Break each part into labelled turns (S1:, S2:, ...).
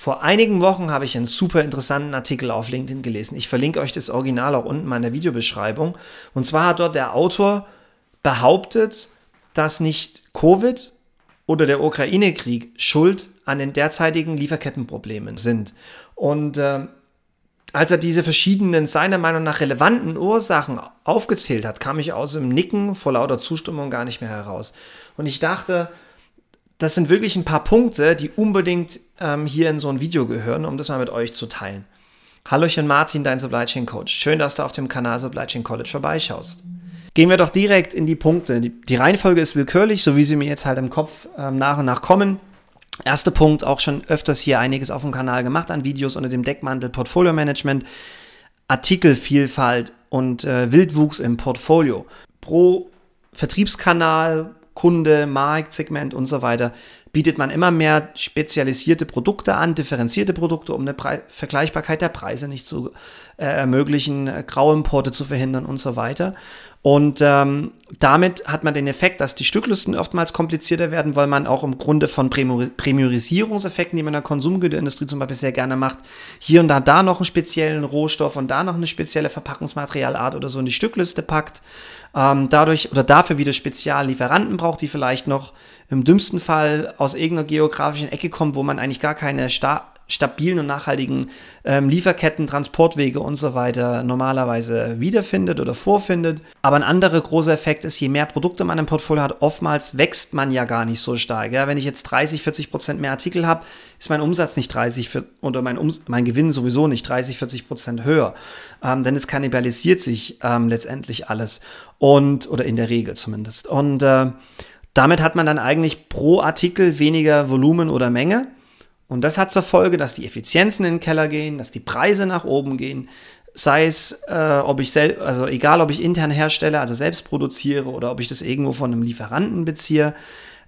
S1: Vor einigen Wochen habe ich einen super interessanten Artikel auf LinkedIn gelesen. Ich verlinke euch das Original auch unten in meiner Videobeschreibung. Und zwar hat dort der Autor behauptet, dass nicht Covid oder der Ukraine-Krieg schuld an den derzeitigen Lieferkettenproblemen sind. Und äh, als er diese verschiedenen, seiner Meinung nach relevanten Ursachen aufgezählt hat, kam ich aus dem Nicken vor lauter Zustimmung gar nicht mehr heraus. Und ich dachte, das sind wirklich ein paar Punkte, die unbedingt ähm, hier in so ein Video gehören, um das mal mit euch zu teilen. Hallöchen Martin, dein Supply Chain Coach. Schön, dass du auf dem Kanal Supply Chain College vorbeischaust. Gehen wir doch direkt in die Punkte. Die, Reihenfolge ist willkürlich, so wie sie mir jetzt halt im Kopf ähm, nach und nach kommen. Erster Punkt, auch schon öfters hier einiges auf dem Kanal gemacht an Videos unter dem Deckmantel Portfolio Management, Artikelvielfalt und äh, Wildwuchs im Portfolio. Pro Vertriebskanal Kunde, Marktsegment und so weiter, bietet man immer mehr spezialisierte Produkte an, differenzierte Produkte, um eine Pre Vergleichbarkeit der Preise nicht zu äh, ermöglichen, äh, Grauimporte zu verhindern und so weiter. Und ähm, damit hat man den Effekt, dass die Stücklisten oftmals komplizierter werden, weil man auch im Grunde von Premiorisierungseffekten, die man in der Konsumgüterindustrie zum Beispiel sehr gerne macht, hier und da da noch einen speziellen Rohstoff und da noch eine spezielle Verpackungsmaterialart oder so in die Stückliste packt. Ähm, dadurch oder dafür wieder Speziallieferanten braucht, die vielleicht noch im dümmsten Fall aus irgendeiner geografischen Ecke kommen, wo man eigentlich gar keine Sta stabilen und nachhaltigen ähm, Lieferketten, Transportwege und so weiter normalerweise wiederfindet oder vorfindet. Aber ein anderer großer Effekt ist, je mehr Produkte man im Portfolio hat, oftmals wächst man ja gar nicht so stark. Ja? Wenn ich jetzt 30, 40 Prozent mehr Artikel habe, ist mein Umsatz nicht 30 für, oder mein, um, mein Gewinn sowieso nicht 30, 40 Prozent höher. Ähm, denn es kannibalisiert sich ähm, letztendlich alles und oder in der Regel zumindest. Und äh, damit hat man dann eigentlich pro Artikel weniger Volumen oder Menge und das hat zur Folge, dass die Effizienzen in den Keller gehen, dass die Preise nach oben gehen, sei es, äh, ob ich selbst, also egal, ob ich intern herstelle, also selbst produziere oder ob ich das irgendwo von einem Lieferanten beziehe,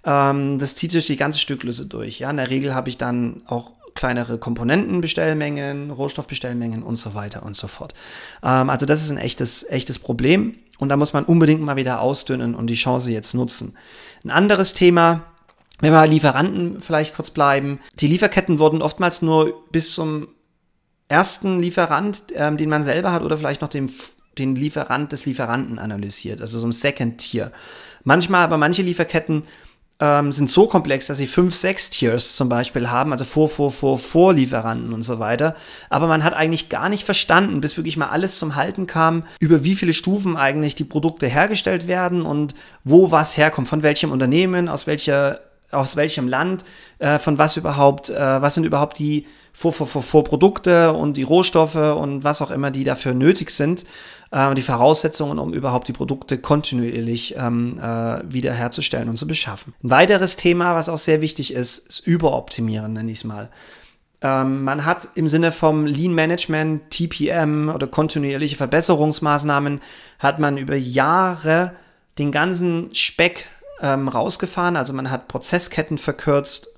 S1: ähm, das zieht sich die ganze Stückliste durch. Ja, in der Regel habe ich dann auch kleinere Komponentenbestellmengen, Rohstoffbestellmengen und so weiter und so fort. Ähm, also das ist ein echtes, echtes Problem und da muss man unbedingt mal wieder ausdünnen und die Chance jetzt nutzen. Ein anderes Thema, wenn wir Lieferanten vielleicht kurz bleiben, die Lieferketten wurden oftmals nur bis zum ersten Lieferant, ähm, den man selber hat, oder vielleicht noch den, den Lieferant des Lieferanten analysiert, also so ein Second Tier. Manchmal, aber manche Lieferketten ähm, sind so komplex, dass sie fünf, sechs Tiers zum Beispiel haben, also vor, vor, vor, vor Lieferanten und so weiter. Aber man hat eigentlich gar nicht verstanden, bis wirklich mal alles zum Halten kam, über wie viele Stufen eigentlich die Produkte hergestellt werden und wo was herkommt, von welchem Unternehmen, aus welcher aus welchem Land, äh, von was überhaupt, äh, was sind überhaupt die Vor -Vor -Vor Vorprodukte und die Rohstoffe und was auch immer, die dafür nötig sind, äh, die Voraussetzungen, um überhaupt die Produkte kontinuierlich ähm, äh, wiederherzustellen und zu beschaffen. Ein weiteres Thema, was auch sehr wichtig ist, ist Überoptimieren, nenne ich es mal. Ähm, man hat im Sinne vom Lean Management, TPM oder kontinuierliche Verbesserungsmaßnahmen, hat man über Jahre den ganzen Speck ähm, rausgefahren. Also man hat Prozessketten verkürzt,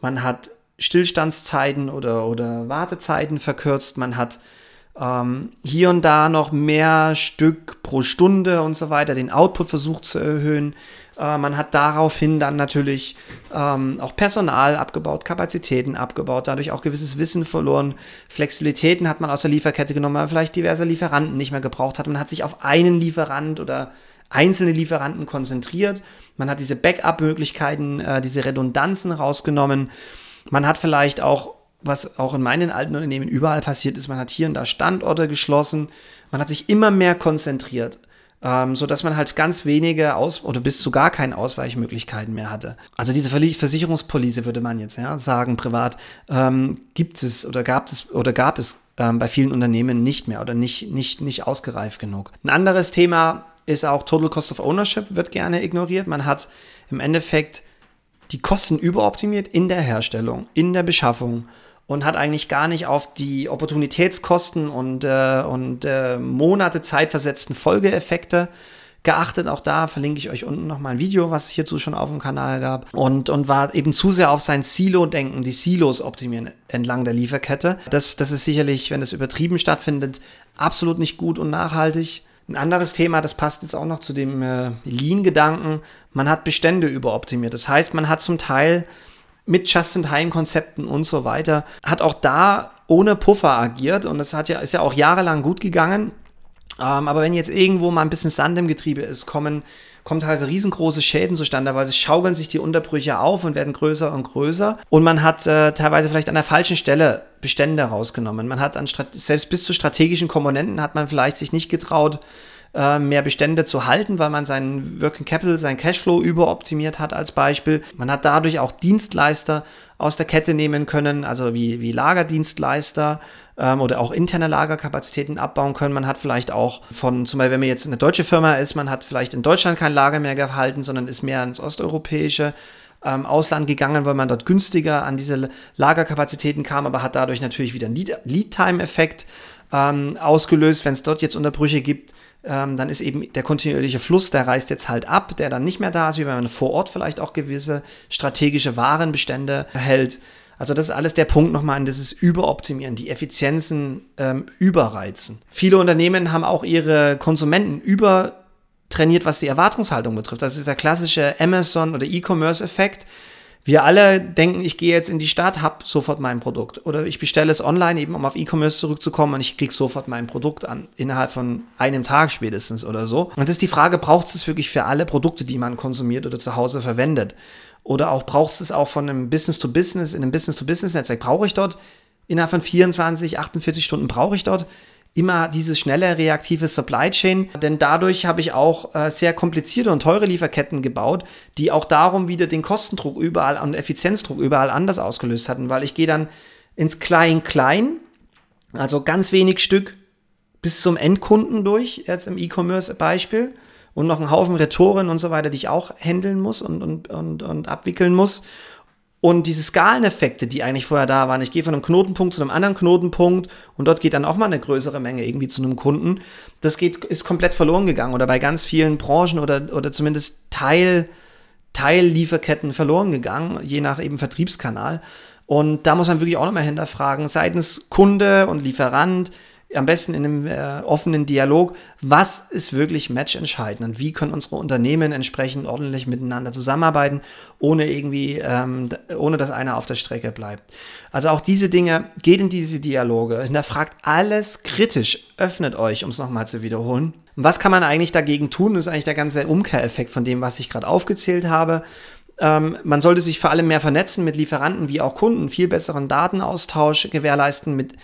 S1: man hat Stillstandszeiten oder, oder Wartezeiten verkürzt, man hat ähm, hier und da noch mehr Stück pro Stunde und so weiter, den Output versucht zu erhöhen. Äh, man hat daraufhin dann natürlich ähm, auch Personal abgebaut, Kapazitäten abgebaut, dadurch auch gewisses Wissen verloren. Flexibilitäten hat man aus der Lieferkette genommen, weil man vielleicht diverse Lieferanten nicht mehr gebraucht hat. Man hat sich auf einen Lieferant oder einzelne Lieferanten konzentriert. Man hat diese Backup-Möglichkeiten, äh, diese Redundanzen rausgenommen. Man hat vielleicht auch, was auch in meinen alten Unternehmen überall passiert ist, man hat hier und da Standorte geschlossen. Man hat sich immer mehr konzentriert ähm, so man halt ganz wenige Aus oder bis zu gar keine Ausweichmöglichkeiten mehr hatte. Also diese Versicherungspolice würde man jetzt ja, sagen, privat, ähm, gibt es oder gab es oder gab es ähm, bei vielen Unternehmen nicht mehr oder nicht, nicht, nicht ausgereift genug. Ein anderes Thema ist auch Total Cost of Ownership, wird gerne ignoriert. Man hat im Endeffekt die Kosten überoptimiert in der Herstellung, in der Beschaffung und hat eigentlich gar nicht auf die Opportunitätskosten und, äh, und äh, Monate zeitversetzten Folgeeffekte geachtet. Auch da verlinke ich euch unten nochmal ein Video, was es hierzu schon auf dem Kanal gab. Und, und war eben zu sehr auf sein Silo-Denken, die Silos optimieren entlang der Lieferkette. Das, das ist sicherlich, wenn das übertrieben stattfindet, absolut nicht gut und nachhaltig. Ein anderes Thema, das passt jetzt auch noch zu dem äh, Lean-Gedanken, man hat Bestände überoptimiert. Das heißt, man hat zum Teil mit Just-in-Time-Konzepten und so weiter, hat auch da ohne Puffer agiert und das hat ja, ist ja auch jahrelang gut gegangen. Ähm, aber wenn jetzt irgendwo mal ein bisschen Sand im Getriebe ist, kommen, kommen teilweise riesengroße Schäden zustande, weil es schaukeln sich die Unterbrüche auf und werden größer und größer. Und man hat äh, teilweise vielleicht an der falschen Stelle Bestände rausgenommen. Man hat an selbst bis zu strategischen Komponenten hat man vielleicht sich nicht getraut, äh, mehr Bestände zu halten, weil man seinen Working Capital, seinen Cashflow überoptimiert hat als Beispiel. Man hat dadurch auch Dienstleister aus der Kette nehmen können, also wie, wie Lagerdienstleister ähm, oder auch interne Lagerkapazitäten abbauen können. Man hat vielleicht auch von, zum Beispiel, wenn man jetzt eine deutsche Firma ist, man hat vielleicht in Deutschland kein Lager mehr gehalten, sondern ist mehr ins osteuropäische ähm, Ausland gegangen, weil man dort günstiger an diese Lagerkapazitäten kam, aber hat dadurch natürlich wieder einen Lead-Time-Effekt ähm, ausgelöst, wenn es dort jetzt Unterbrüche gibt ähm, dann ist eben der kontinuierliche Fluss, der reißt jetzt halt ab, der dann nicht mehr da ist, wie wenn man vor Ort vielleicht auch gewisse strategische Warenbestände hält. Also das ist alles der Punkt nochmal an dieses Überoptimieren, die Effizienzen ähm, überreizen. Viele Unternehmen haben auch ihre Konsumenten übertrainiert, was die Erwartungshaltung betrifft. Das ist der klassische Amazon- oder E-Commerce-Effekt wir alle denken, ich gehe jetzt in die Stadt, habe sofort mein Produkt. Oder ich bestelle es online, eben um auf E-Commerce zurückzukommen und ich kriege sofort mein Produkt an, innerhalb von einem Tag spätestens oder so. Und das ist die Frage, braucht es wirklich für alle Produkte, die man konsumiert oder zu Hause verwendet? Oder auch braucht es auch von einem Business-to-Business, in einem Business-to-Business-Netzwerk, brauche ich dort innerhalb von 24, 48 Stunden, brauche ich dort immer dieses schnelle, reaktive Supply Chain, denn dadurch habe ich auch äh, sehr komplizierte und teure Lieferketten gebaut, die auch darum wieder den Kostendruck überall und Effizienzdruck überall anders ausgelöst hatten, weil ich gehe dann ins Klein-Klein, also ganz wenig Stück bis zum Endkunden durch, jetzt im E-Commerce-Beispiel und noch einen Haufen Retoren und so weiter, die ich auch handeln muss und, und, und, und abwickeln muss. Und diese Skaleneffekte, die eigentlich vorher da waren, ich gehe von einem Knotenpunkt zu einem anderen Knotenpunkt und dort geht dann auch mal eine größere Menge irgendwie zu einem Kunden, das geht, ist komplett verloren gegangen oder bei ganz vielen Branchen oder, oder zumindest Teil, Teillieferketten verloren gegangen, je nach eben Vertriebskanal. Und da muss man wirklich auch nochmal hinterfragen, seitens Kunde und Lieferant, am besten in einem äh, offenen Dialog, was ist wirklich matchentscheidend und wie können unsere Unternehmen entsprechend ordentlich miteinander zusammenarbeiten, ohne irgendwie, ähm, ohne dass einer auf der Strecke bleibt. Also auch diese Dinge, geht in diese Dialoge, hinterfragt alles kritisch, öffnet euch, um es nochmal zu wiederholen. was kann man eigentlich dagegen tun? Das ist eigentlich der ganze Umkehreffekt von dem, was ich gerade aufgezählt habe. Ähm, man sollte sich vor allem mehr vernetzen mit Lieferanten wie auch Kunden, viel besseren Datenaustausch gewährleisten mit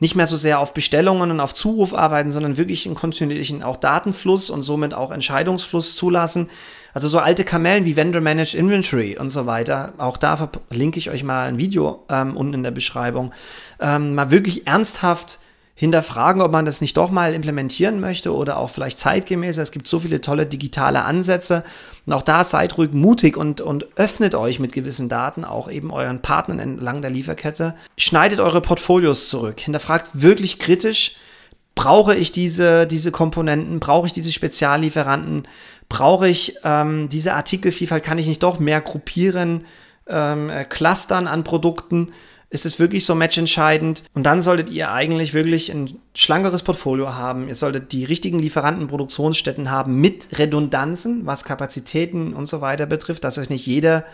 S1: nicht mehr so sehr auf Bestellungen und auf Zuruf arbeiten, sondern wirklich einen kontinuierlichen auch Datenfluss und somit auch Entscheidungsfluss zulassen. Also so alte Kamellen wie Vendor Managed Inventory und so weiter. Auch da verlinke ich euch mal ein Video ähm, unten in der Beschreibung. Ähm, mal wirklich ernsthaft hinterfragen, ob man das nicht doch mal implementieren möchte oder auch vielleicht zeitgemäßer. Es gibt so viele tolle digitale Ansätze. Und auch da seid ruhig mutig und, und öffnet euch mit gewissen Daten auch eben euren Partnern entlang der Lieferkette. Schneidet eure Portfolios zurück. Hinterfragt wirklich kritisch, brauche ich diese, diese Komponenten, brauche ich diese Speziallieferanten, brauche ich ähm, diese Artikelvielfalt, kann ich nicht doch mehr gruppieren, ähm, äh, clustern an Produkten ist es wirklich so matchentscheidend. Und dann solltet ihr eigentlich wirklich ein schlankeres Portfolio haben. Ihr solltet die richtigen Lieferanten, Produktionsstätten haben mit Redundanzen, was Kapazitäten und so weiter betrifft, dass euch nicht jeder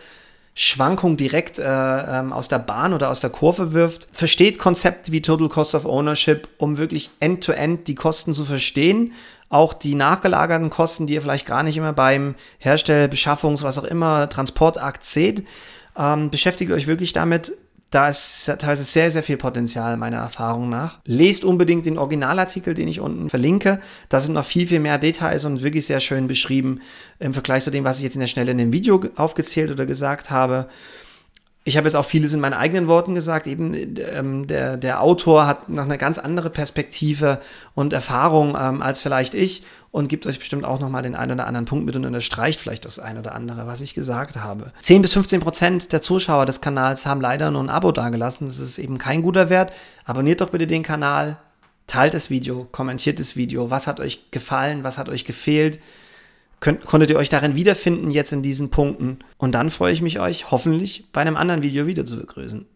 S1: Schwankung direkt äh, ähm, aus der Bahn oder aus der Kurve wirft. Versteht Konzepte wie Total Cost of Ownership, um wirklich end-to-end -end die Kosten zu verstehen. Auch die nachgelagerten Kosten, die ihr vielleicht gar nicht immer beim Herstell-, Beschaffungs-, was auch immer, Transportakt seht. Ähm, beschäftigt euch wirklich damit, da ist teilweise sehr, sehr viel Potenzial meiner Erfahrung nach. Lest unbedingt den Originalartikel, den ich unten verlinke. Da sind noch viel, viel mehr Details und wirklich sehr schön beschrieben im Vergleich zu dem, was ich jetzt in der Schnelle in dem Video aufgezählt oder gesagt habe. Ich habe jetzt auch vieles in meinen eigenen Worten gesagt. Eben ähm, der, der Autor hat noch eine ganz andere Perspektive und Erfahrung ähm, als vielleicht ich und gibt euch bestimmt auch nochmal den einen oder anderen Punkt mit und unterstreicht vielleicht das ein oder andere, was ich gesagt habe. 10 bis 15 Prozent der Zuschauer des Kanals haben leider nur ein Abo dagelassen. Das ist eben kein guter Wert. Abonniert doch bitte den Kanal, teilt das Video, kommentiert das Video. Was hat euch gefallen? Was hat euch gefehlt? Könnt, konntet ihr euch darin wiederfinden jetzt in diesen Punkten? Und dann freue ich mich euch hoffentlich bei einem anderen Video wieder zu begrüßen.